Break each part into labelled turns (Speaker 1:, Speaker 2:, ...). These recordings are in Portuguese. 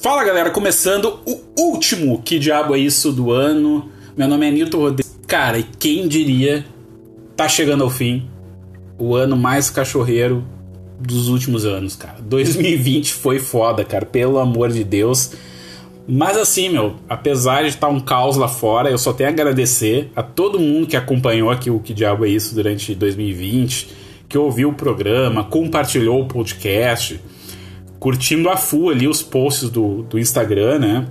Speaker 1: Fala galera, começando o último Que Diabo é Isso do ano. Meu nome é Nilton Rodrigues. Cara, e quem diria, tá chegando ao fim o ano mais cachorreiro dos últimos anos, cara. 2020 foi foda, cara, pelo amor de Deus. Mas assim, meu, apesar de estar um caos lá fora, eu só tenho a agradecer a todo mundo que acompanhou aqui o Que Diabo é Isso durante 2020, que ouviu o programa, compartilhou o podcast curtindo a full ali os posts do, do Instagram, né?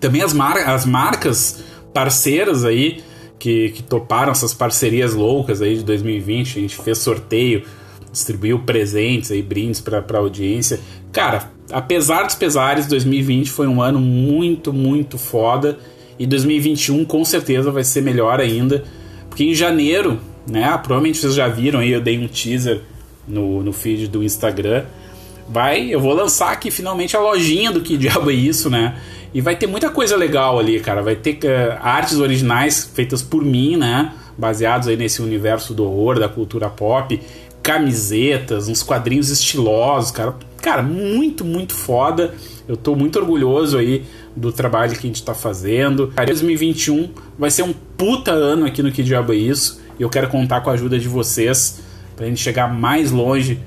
Speaker 1: Também as, mar as marcas parceiras aí que, que toparam essas parcerias loucas aí de 2020. A gente fez sorteio, distribuiu presentes aí, brindes para a audiência. Cara, apesar dos pesares, 2020 foi um ano muito, muito foda. E 2021 com certeza vai ser melhor ainda. Porque em janeiro, né? Provavelmente vocês já viram aí, eu dei um teaser no, no feed do Instagram vai, eu vou lançar aqui finalmente a lojinha do que diabo é isso, né? E vai ter muita coisa legal ali, cara. Vai ter uh, artes originais feitas por mim, né? Baseados aí nesse universo do horror, da cultura pop, camisetas, uns quadrinhos estilosos, cara. Cara, muito, muito foda. Eu tô muito orgulhoso aí do trabalho que a gente tá fazendo. 2021 vai ser um puta ano aqui no Que Diabo é Isso. E eu quero contar com a ajuda de vocês pra gente chegar mais longe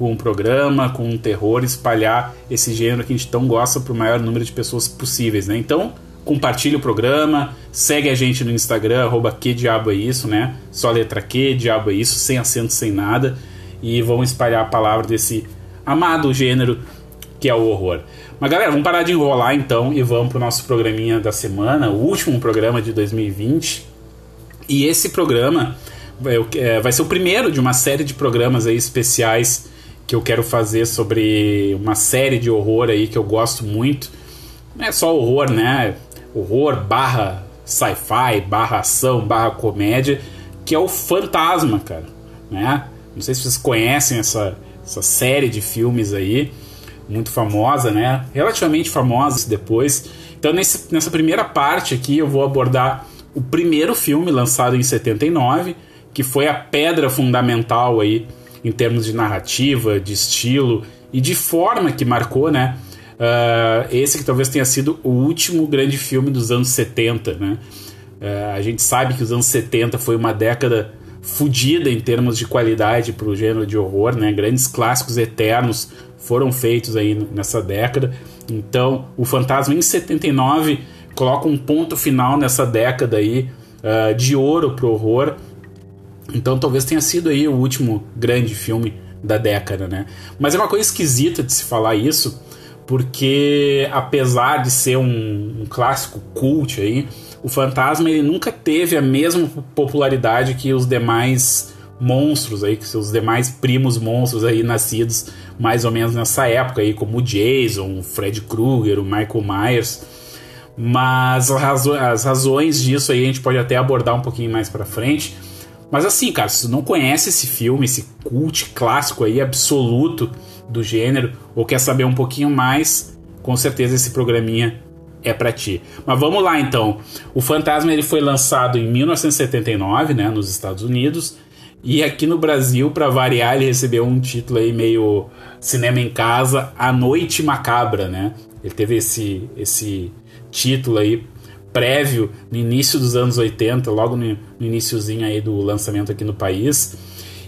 Speaker 1: com um programa, com um terror, espalhar esse gênero que a gente tão gosta para o maior número de pessoas possíveis, né? Então, compartilhe o programa, segue a gente no Instagram, arroba que diabo é isso, né? Só letra que, diabo é isso, sem acento, sem nada. E vamos espalhar a palavra desse amado gênero que é o horror. Mas galera, vamos parar de enrolar então e vamos pro nosso programinha da semana, o último programa de 2020. E esse programa é, vai ser o primeiro de uma série de programas aí especiais que eu quero fazer sobre uma série de horror aí que eu gosto muito. Não é só horror, né? Horror barra sci-fi, barra ação, barra comédia, que é o Fantasma, cara. Né? Não sei se vocês conhecem essa, essa série de filmes aí, muito famosa, né? Relativamente famosa depois. Então, nesse, nessa primeira parte aqui, eu vou abordar o primeiro filme lançado em 79, que foi a pedra fundamental aí em termos de narrativa, de estilo e de forma que marcou, né? Uh, esse que talvez tenha sido o último grande filme dos anos 70, né? Uh, a gente sabe que os anos 70 foi uma década fodida em termos de qualidade para o gênero de horror, né? Grandes clássicos eternos foram feitos aí nessa década. Então, o Fantasma em 79 coloca um ponto final nessa década aí uh, de ouro pro horror então talvez tenha sido aí o último grande filme da década, né? Mas é uma coisa esquisita de se falar isso, porque apesar de ser um, um clássico cult aí, o Fantasma ele nunca teve a mesma popularidade que os demais monstros aí, que seus demais primos monstros aí nascidos mais ou menos nessa época aí, como o Jason, o Fred Krueger, o Michael Myers. Mas as, as razões disso aí a gente pode até abordar um pouquinho mais para frente. Mas assim, cara, se tu não conhece esse filme, esse cult clássico aí absoluto do gênero, ou quer saber um pouquinho mais, com certeza esse programinha é para ti. Mas vamos lá então. O Fantasma ele foi lançado em 1979, né, nos Estados Unidos, e aqui no Brasil, para variar, ele recebeu um título aí meio cinema em casa, A Noite Macabra, né? Ele teve esse esse título aí prévio no início dos anos 80, logo no, no iníciozinho aí do lançamento aqui no país.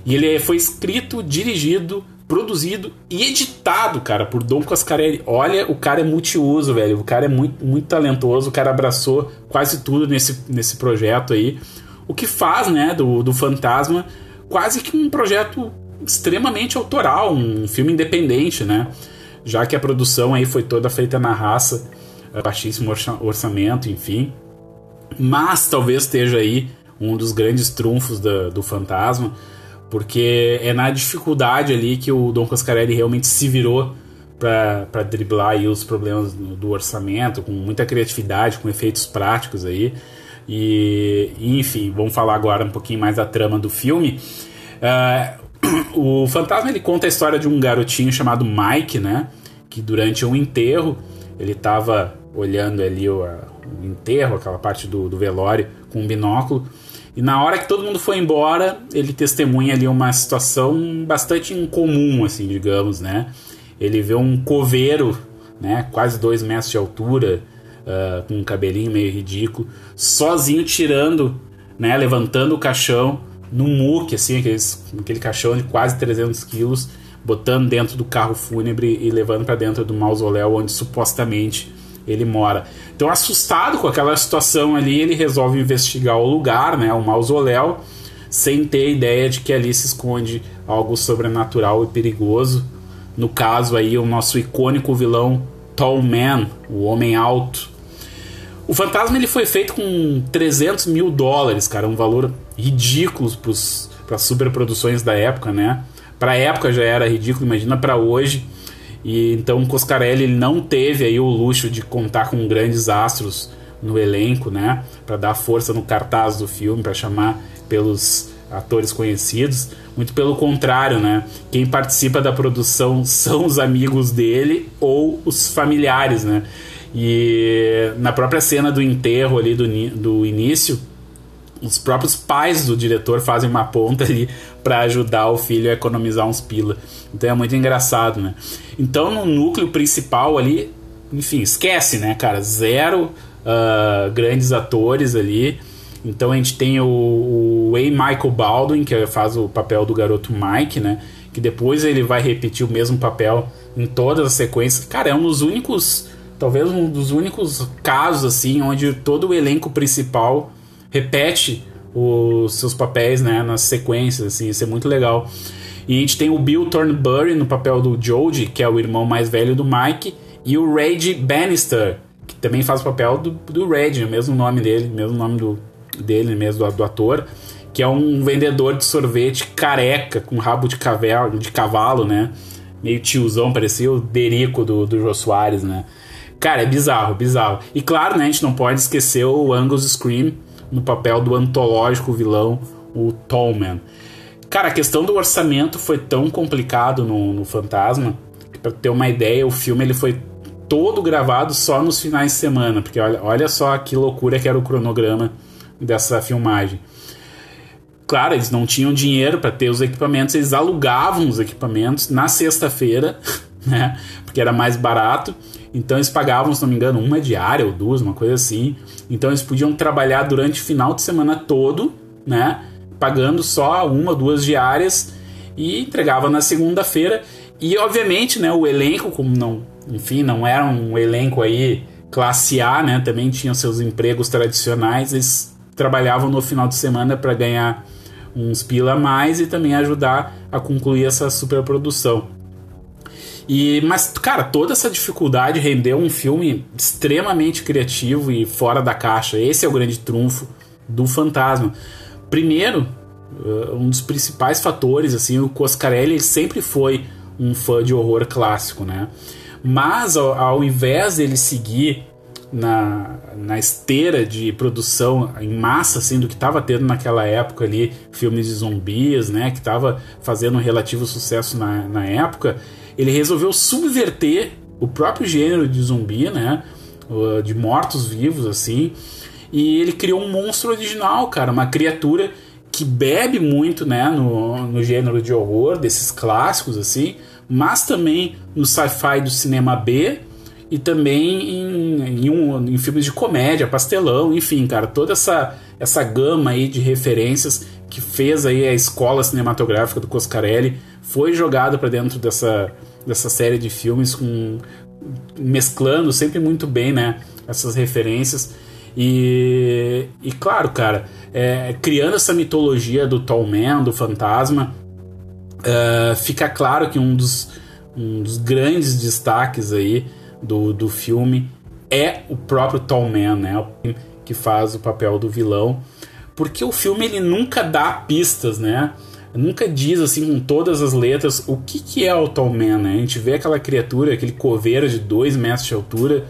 Speaker 1: E ele foi escrito, dirigido, produzido e editado, cara, por Dom Coscarelli. Olha, o cara é multiuso, velho. O cara é muito, muito talentoso. O cara abraçou quase tudo nesse, nesse projeto aí. O que faz, né, do, do Fantasma quase que um projeto extremamente autoral, um filme independente, né? Já que a produção aí foi toda feita na raça baixíssimo orçamento, enfim. Mas talvez esteja aí um dos grandes trunfos da, do Fantasma, porque é na dificuldade ali que o Dom Coscarelli realmente se virou para driblar aí os problemas do orçamento, com muita criatividade, com efeitos práticos aí. E, enfim, vamos falar agora um pouquinho mais da trama do filme. Uh, o Fantasma ele conta a história de um garotinho chamado Mike, né? Que durante um enterro ele estava olhando ali o, o enterro, aquela parte do, do velório, com um binóculo. E na hora que todo mundo foi embora, ele testemunha ali uma situação bastante incomum, assim, digamos, né? Ele vê um coveiro né? Quase dois metros de altura, uh, com um cabelinho meio ridículo, sozinho tirando, né? Levantando o caixão no muque, assim, aqueles, aquele caixão de quase 300 quilos, botando dentro do carro fúnebre e levando para dentro do mausoléu onde supostamente ele mora. Então, assustado com aquela situação ali, ele resolve investigar o lugar, né, o mausoléu, sem ter ideia de que ali se esconde algo sobrenatural e perigoso. No caso aí, o nosso icônico vilão Tall Man, o Homem Alto. O Fantasma ele foi feito com 300 mil dólares, cara, um valor ridículo para as superproduções da época, né? Para a época já era ridículo, imagina para hoje. E então Coscarelli não teve aí o luxo de contar com grandes astros no elenco, né, para dar força no cartaz do filme, para chamar pelos atores conhecidos. Muito pelo contrário, né? Quem participa da produção são os amigos dele ou os familiares, né? E na própria cena do enterro ali do, do início, os próprios pais do diretor fazem uma ponta ali para ajudar o filho a economizar uns pila. Então é muito engraçado, né? Então no núcleo principal ali, enfim, esquece, né, cara? Zero uh, grandes atores ali. Então a gente tem o, o. Michael Baldwin, que faz o papel do garoto Mike, né? Que depois ele vai repetir o mesmo papel em todas as sequências. Cara, é um dos únicos, talvez um dos únicos casos, assim, onde todo o elenco principal repete os seus papéis, né? Nas sequências, assim, isso é muito legal. E a gente tem o Bill Thornbury no papel do Jodie, que é o irmão mais velho do Mike, e o Red Bannister, que também faz o papel do, do Red, o mesmo nome dele, mesmo nome do, dele mesmo, do, do ator, que é um vendedor de sorvete careca, com rabo de cavalo, de cavalo né? Meio tiozão, parecia o Derico do, do Jô Soares, né? Cara, é bizarro, bizarro. E claro, né, a gente não pode esquecer o Angus Scream no papel do antológico vilão, o Tallman. Cara, a questão do orçamento foi tão complicado no, no Fantasma, que pra ter uma ideia, o filme ele foi todo gravado só nos finais de semana, porque olha, olha só que loucura que era o cronograma dessa filmagem. Claro, eles não tinham dinheiro para ter os equipamentos, eles alugavam os equipamentos na sexta-feira, né? Porque era mais barato. Então eles pagavam, se não me engano, uma diária ou duas, uma coisa assim. Então eles podiam trabalhar durante o final de semana todo, né? Pagando só uma, duas diárias e entregava na segunda-feira. E obviamente, né, o elenco, como não, enfim, não era um elenco aí classe A, né? Também tinham seus empregos tradicionais, eles trabalhavam no final de semana para ganhar uns pila a mais e também ajudar a concluir essa superprodução. E, mas, cara, toda essa dificuldade rendeu um filme extremamente criativo e fora da caixa. Esse é o grande trunfo do Fantasma. Primeiro, uh, um dos principais fatores, assim, o Coscarelli sempre foi um fã de horror clássico, né? Mas ao, ao invés dele seguir na, na esteira de produção em massa, assim, do que estava tendo naquela época ali, filmes de zumbis, né, que estava fazendo um relativo sucesso na, na época, ele resolveu subverter o próprio gênero de zumbi, né, de mortos-vivos, assim, e ele criou um monstro original, cara, uma criatura que bebe muito, né, no, no gênero de horror, desses clássicos, assim, mas também no sci-fi do cinema B, e também em, em, um, em filmes de comédia, pastelão, enfim, cara, toda essa, essa gama aí de referências que fez aí a escola cinematográfica do Coscarelli foi jogada para dentro dessa, dessa série de filmes com mesclando sempre muito bem, né, essas referências e, e claro, cara, é, criando essa mitologia do Tall Man, do fantasma, uh, fica claro que um dos, um dos grandes destaques aí do, do filme é o próprio Tall Man, né? Que faz o papel do vilão. Porque o filme ele nunca dá pistas, né? Nunca diz assim com todas as letras o que, que é o Tall Man, né? A gente vê aquela criatura, aquele coveiro de 2 metros de altura,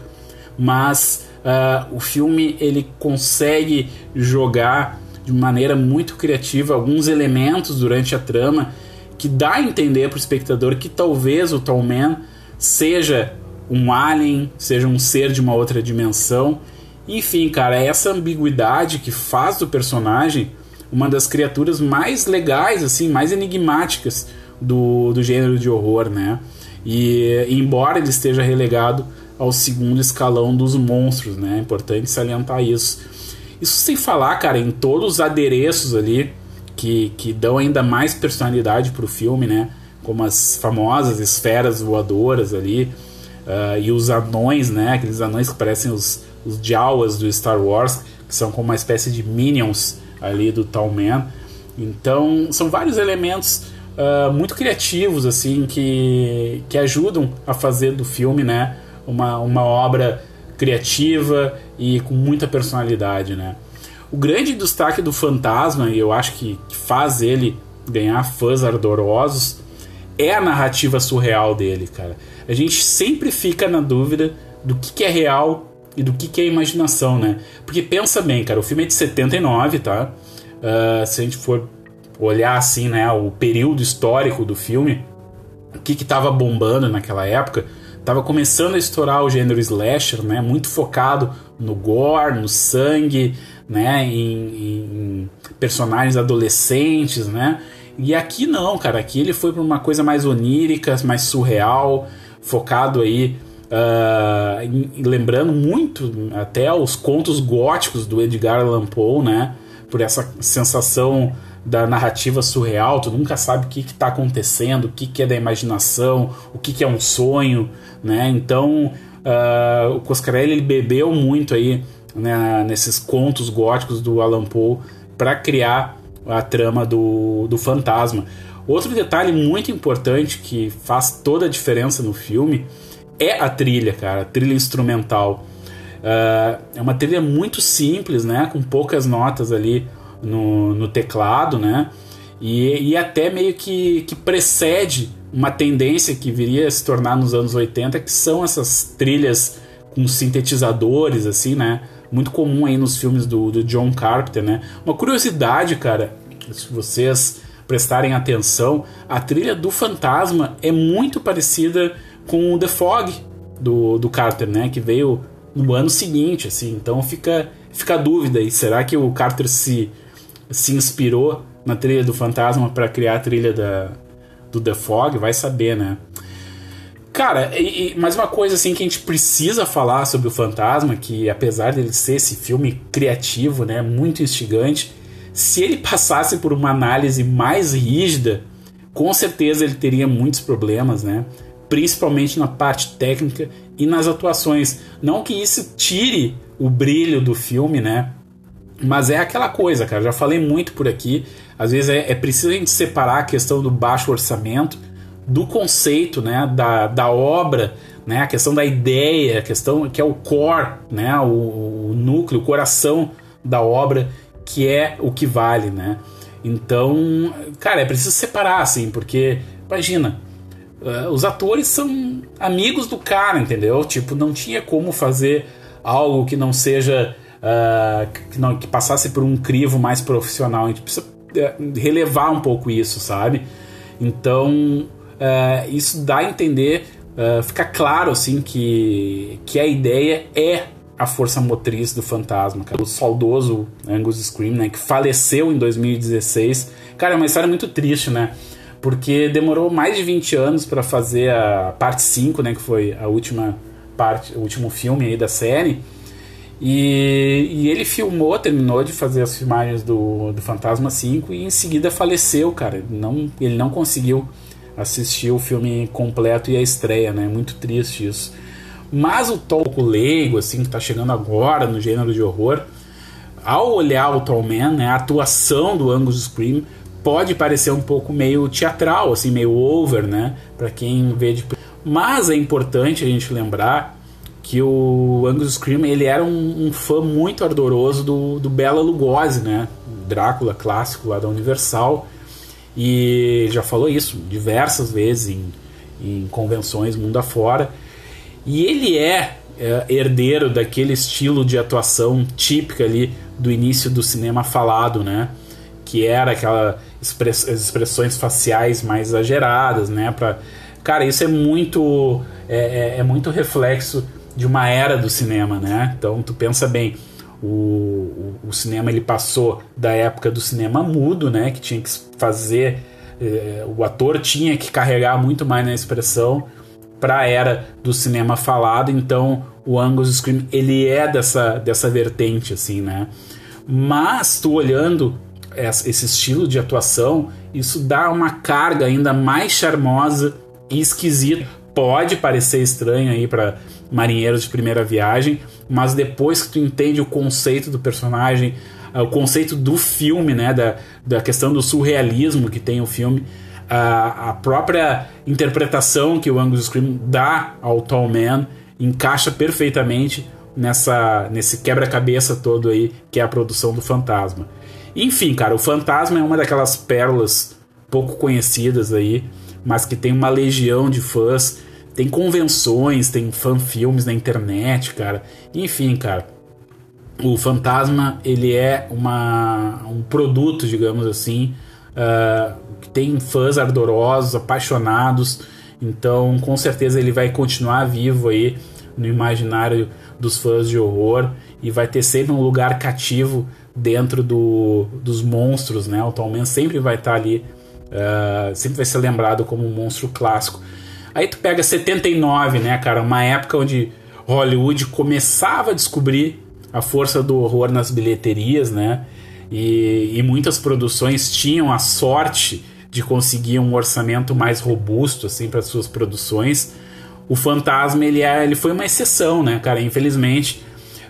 Speaker 1: mas uh, o filme ele consegue jogar de maneira muito criativa alguns elementos durante a trama que dá a entender para o espectador que talvez o Tall Man seja um alien, seja um ser de uma outra dimensão. Enfim, cara, essa ambiguidade que faz do personagem uma das criaturas mais legais, assim, mais enigmáticas do, do gênero de horror, né? E embora ele esteja relegado ao segundo escalão dos monstros, né? É importante salientar isso. Isso sem falar, cara, em todos os adereços ali que, que dão ainda mais personalidade pro filme, né? Como as famosas esferas voadoras ali uh, e os anões, né? Aqueles anões que parecem os, os Jawas do Star Wars, que são como uma espécie de minions ali do Tall Man. Então, são vários elementos uh, muito criativos, assim, que, que ajudam a fazer do filme, né? Uma, uma obra criativa e com muita personalidade, né? O grande destaque do Fantasma, e eu acho que, que faz ele ganhar fãs ardorosos, é a narrativa surreal dele, cara. A gente sempre fica na dúvida do que, que é real e do que, que é imaginação, né? Porque pensa bem, cara, o filme é de 79, tá? Uh, se a gente for olhar assim, né, o período histórico do filme, o que que tava bombando naquela época, tava começando a estourar o gênero slasher, né, muito focado no gore, no sangue, né, em, em personagens adolescentes, né, e aqui não, cara, aqui ele foi para uma coisa mais onírica, mais surreal, focado aí Uh, em, lembrando muito até os contos góticos do Edgar Allan Poe, né? Por essa sensação da narrativa surreal, tu nunca sabe o que está acontecendo, o que, que, é da imaginação, o que, que é um sonho, né? Então uh, o Coscarelli ele bebeu muito aí né, nesses contos góticos do Allan Poe para criar a trama do, do fantasma. Outro detalhe muito importante que faz toda a diferença no filme é a trilha, cara, a trilha instrumental. Uh, é uma trilha muito simples, né? Com poucas notas ali no, no teclado, né? E, e até meio que, que precede uma tendência que viria a se tornar nos anos 80, que são essas trilhas com sintetizadores, assim, né? Muito comum aí nos filmes do, do John Carpenter, né? Uma curiosidade, cara, se vocês prestarem atenção, a trilha do Fantasma é muito parecida com o The Fog do, do Carter, né? Que veio no ano seguinte, assim. Então fica, fica a dúvida aí, será que o Carter se se inspirou na trilha do Fantasma para criar a trilha da, do The Fog, vai saber, né? Cara, e, e, mais uma coisa assim que a gente precisa falar sobre o Fantasma, que apesar dele ser esse filme criativo, né, muito instigante, se ele passasse por uma análise mais rígida, com certeza ele teria muitos problemas, né? Principalmente na parte técnica e nas atuações. Não que isso tire o brilho do filme, né? Mas é aquela coisa, cara. Já falei muito por aqui. Às vezes é, é preciso a gente separar a questão do baixo orçamento do conceito, né, da, da obra, né, a questão da ideia, a questão que é o core, né, o, o núcleo, o coração da obra, que é o que vale, né. Então, cara, é preciso separar, assim, porque, imagina, uh, os atores são amigos do cara, entendeu? Tipo, não tinha como fazer algo que não seja uh, que, não, que passasse por um crivo mais profissional. A gente precisa eh, relevar um pouco isso, sabe? Então, uh, isso dá a entender, fica claro assim que, que a ideia é a força motriz do fantasma, cara. O saudoso Angus Scream, né, que faleceu em 2016. Cara, é uma história muito triste, né? Porque demorou mais de 20 anos para fazer a parte 5, né, que foi a última parte, o último filme aí da série. E, e, ele filmou, terminou de fazer as filmagens do, do Fantasma 5 e em seguida faleceu, cara. Não, ele não conseguiu assistir o filme completo e a estreia, né? Muito triste isso. Mas o Tolko leigo, assim, que tá chegando agora no gênero de horror, ao olhar o Tallman, né, a atuação do Angus Scream pode parecer um pouco meio teatral, assim, meio over, né? Para quem vê de... Mas é importante a gente lembrar que o Angus Scream ele era um, um, fã muito ardoroso do, do Bela Lugosi, né? Drácula clássico lá da Universal. E já falou isso diversas vezes em, em convenções mundo afora. E ele é, é herdeiro daquele estilo de atuação típica ali do início do cinema falado, né? Que era aquela express, as expressões faciais mais exageradas, né? Pra, cara, isso é muito é, é, é muito reflexo de uma era do cinema, né? Então tu pensa bem, o, o, o, cinema ele passou da época do cinema mudo, né? Que tinha que fazer, eh, o ator tinha que carregar muito mais na expressão para a era do cinema falado, então o Angus Scream ele é dessa, dessa vertente assim, né? Mas tu olhando esse estilo de atuação, isso dá uma carga ainda mais charmosa e esquisita. Pode parecer estranho aí para marinheiros de primeira viagem, mas depois que tu entende o conceito do personagem, o conceito do filme, né, da, da questão do surrealismo que tem o filme, a, a própria interpretação que o Angus Scream dá ao Tall Man encaixa perfeitamente nessa nesse quebra-cabeça todo aí que é a produção do Fantasma. Enfim, cara, o Fantasma é uma daquelas pérolas pouco conhecidas aí, mas que tem uma legião de fãs. Tem convenções, tem fanfilmes na internet, cara. Enfim, cara. O Fantasma, ele é uma, um produto, digamos assim, uh, que tem fãs ardorosos, apaixonados. Então, com certeza, ele vai continuar vivo aí no imaginário dos fãs de horror e vai ter sempre um lugar cativo dentro do, dos monstros, né? O Tom sempre vai estar tá ali, uh, sempre vai ser lembrado como um monstro clássico. Aí tu pega 79, né, cara? Uma época onde Hollywood começava a descobrir a força do horror nas bilheterias, né? E, e muitas produções tinham a sorte de conseguir um orçamento mais robusto assim para suas produções. O Fantasma ele, é, ele foi uma exceção, né, cara? Infelizmente,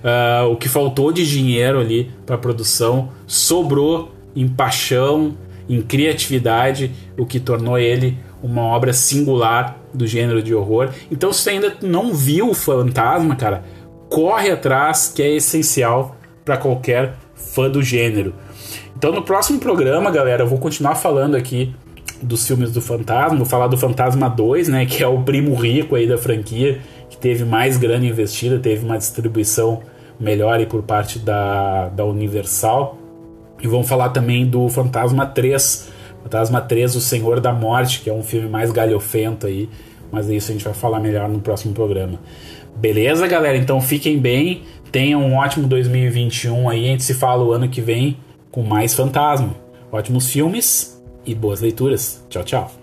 Speaker 1: Uh, o que faltou de dinheiro ali para produção sobrou em paixão, em criatividade, o que tornou ele uma obra singular do gênero de horror. Então, se você ainda não viu o Fantasma, cara, corre atrás, que é essencial para qualquer fã do gênero. Então, no próximo programa, galera, eu vou continuar falando aqui dos filmes do Fantasma, vou falar do Fantasma 2, né, que é o primo rico aí da franquia, que teve mais grana investida, teve uma distribuição melhor por parte da, da Universal. E vamos falar também do Fantasma 3, Fantasma 3, O Senhor da Morte, que é um filme mais galhofento aí, mas isso a gente vai falar melhor no próximo programa. Beleza, galera? Então fiquem bem, tenham um ótimo 2021 aí, a gente se fala o ano que vem com mais Fantasma. Ótimos filmes e boas leituras. Tchau, tchau.